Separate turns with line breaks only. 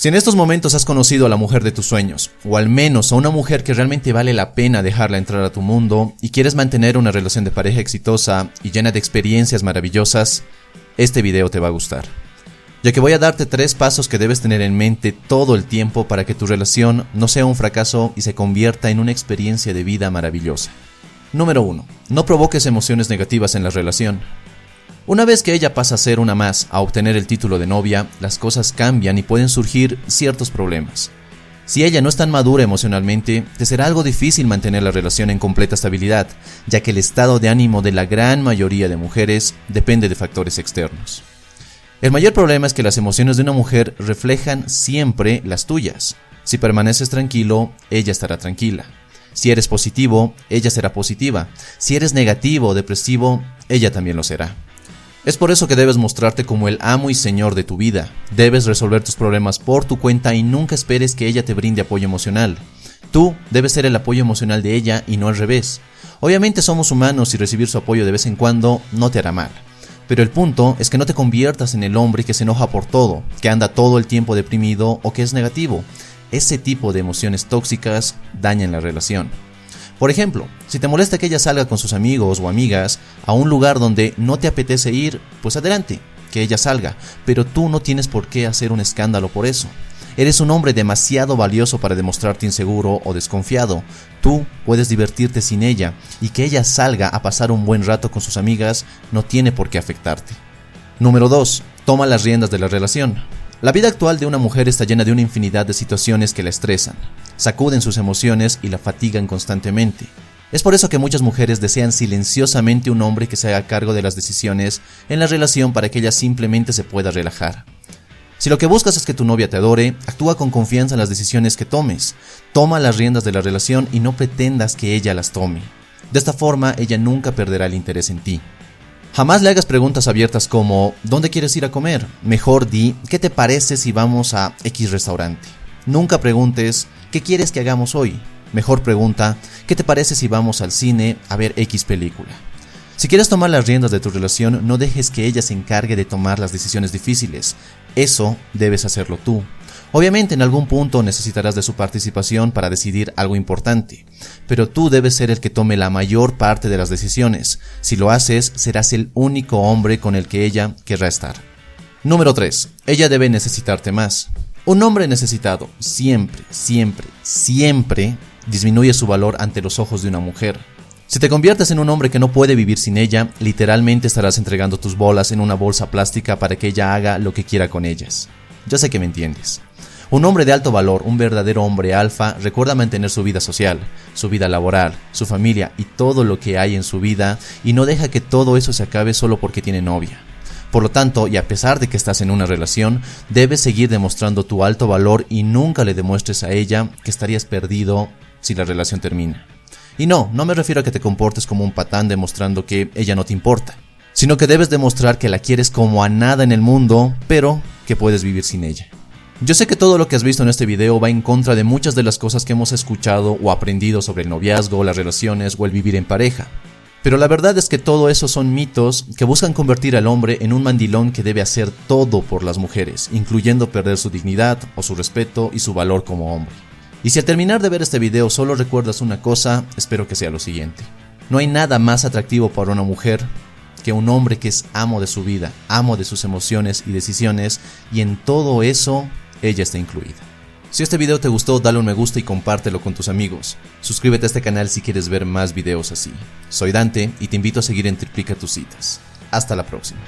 Si en estos momentos has conocido a la mujer de tus sueños, o al menos a una mujer que realmente vale la pena dejarla entrar a tu mundo, y quieres mantener una relación de pareja exitosa y llena de experiencias maravillosas, este video te va a gustar. Ya que voy a darte tres pasos que debes tener en mente todo el tiempo para que tu relación no sea un fracaso y se convierta en una experiencia de vida maravillosa. Número 1. No provoques emociones negativas en la relación. Una vez que ella pasa a ser una más a obtener el título de novia, las cosas cambian y pueden surgir ciertos problemas. Si ella no es tan madura emocionalmente, te será algo difícil mantener la relación en completa estabilidad, ya que el estado de ánimo de la gran mayoría de mujeres depende de factores externos. El mayor problema es que las emociones de una mujer reflejan siempre las tuyas. Si permaneces tranquilo, ella estará tranquila. Si eres positivo, ella será positiva. Si eres negativo o depresivo, ella también lo será. Es por eso que debes mostrarte como el amo y señor de tu vida. Debes resolver tus problemas por tu cuenta y nunca esperes que ella te brinde apoyo emocional. Tú debes ser el apoyo emocional de ella y no al revés. Obviamente somos humanos y recibir su apoyo de vez en cuando no te hará mal. Pero el punto es que no te conviertas en el hombre que se enoja por todo, que anda todo el tiempo deprimido o que es negativo. Ese tipo de emociones tóxicas dañan la relación. Por ejemplo, si te molesta que ella salga con sus amigos o amigas a un lugar donde no te apetece ir, pues adelante, que ella salga, pero tú no tienes por qué hacer un escándalo por eso. Eres un hombre demasiado valioso para demostrarte inseguro o desconfiado. Tú puedes divertirte sin ella y que ella salga a pasar un buen rato con sus amigas no tiene por qué afectarte. Número 2. Toma las riendas de la relación. La vida actual de una mujer está llena de una infinidad de situaciones que la estresan, sacuden sus emociones y la fatigan constantemente. Es por eso que muchas mujeres desean silenciosamente un hombre que se haga cargo de las decisiones en la relación para que ella simplemente se pueda relajar. Si lo que buscas es que tu novia te adore, actúa con confianza en las decisiones que tomes, toma las riendas de la relación y no pretendas que ella las tome. De esta forma ella nunca perderá el interés en ti. Jamás le hagas preguntas abiertas como ¿dónde quieres ir a comer? Mejor di ¿qué te parece si vamos a X restaurante? Nunca preguntes ¿qué quieres que hagamos hoy? Mejor pregunta ¿qué te parece si vamos al cine a ver X película? Si quieres tomar las riendas de tu relación, no dejes que ella se encargue de tomar las decisiones difíciles. Eso debes hacerlo tú. Obviamente en algún punto necesitarás de su participación para decidir algo importante, pero tú debes ser el que tome la mayor parte de las decisiones. Si lo haces, serás el único hombre con el que ella querrá estar. Número 3. Ella debe necesitarte más. Un hombre necesitado siempre, siempre, siempre disminuye su valor ante los ojos de una mujer. Si te conviertes en un hombre que no puede vivir sin ella, literalmente estarás entregando tus bolas en una bolsa plástica para que ella haga lo que quiera con ellas. Ya sé que me entiendes. Un hombre de alto valor, un verdadero hombre alfa, recuerda mantener su vida social, su vida laboral, su familia y todo lo que hay en su vida y no deja que todo eso se acabe solo porque tiene novia. Por lo tanto, y a pesar de que estás en una relación, debes seguir demostrando tu alto valor y nunca le demuestres a ella que estarías perdido si la relación termina. Y no, no me refiero a que te comportes como un patán demostrando que ella no te importa, sino que debes demostrar que la quieres como a nada en el mundo, pero que puedes vivir sin ella. Yo sé que todo lo que has visto en este video va en contra de muchas de las cosas que hemos escuchado o aprendido sobre el noviazgo, las relaciones o el vivir en pareja. Pero la verdad es que todo eso son mitos que buscan convertir al hombre en un mandilón que debe hacer todo por las mujeres, incluyendo perder su dignidad o su respeto y su valor como hombre. Y si al terminar de ver este video solo recuerdas una cosa, espero que sea lo siguiente. No hay nada más atractivo para una mujer que un hombre que es amo de su vida, amo de sus emociones y decisiones, y en todo eso ella está incluida. Si este video te gustó, dale un me gusta y compártelo con tus amigos. Suscríbete a este canal si quieres ver más videos así. Soy Dante y te invito a seguir en Triplica tus citas. Hasta la próxima.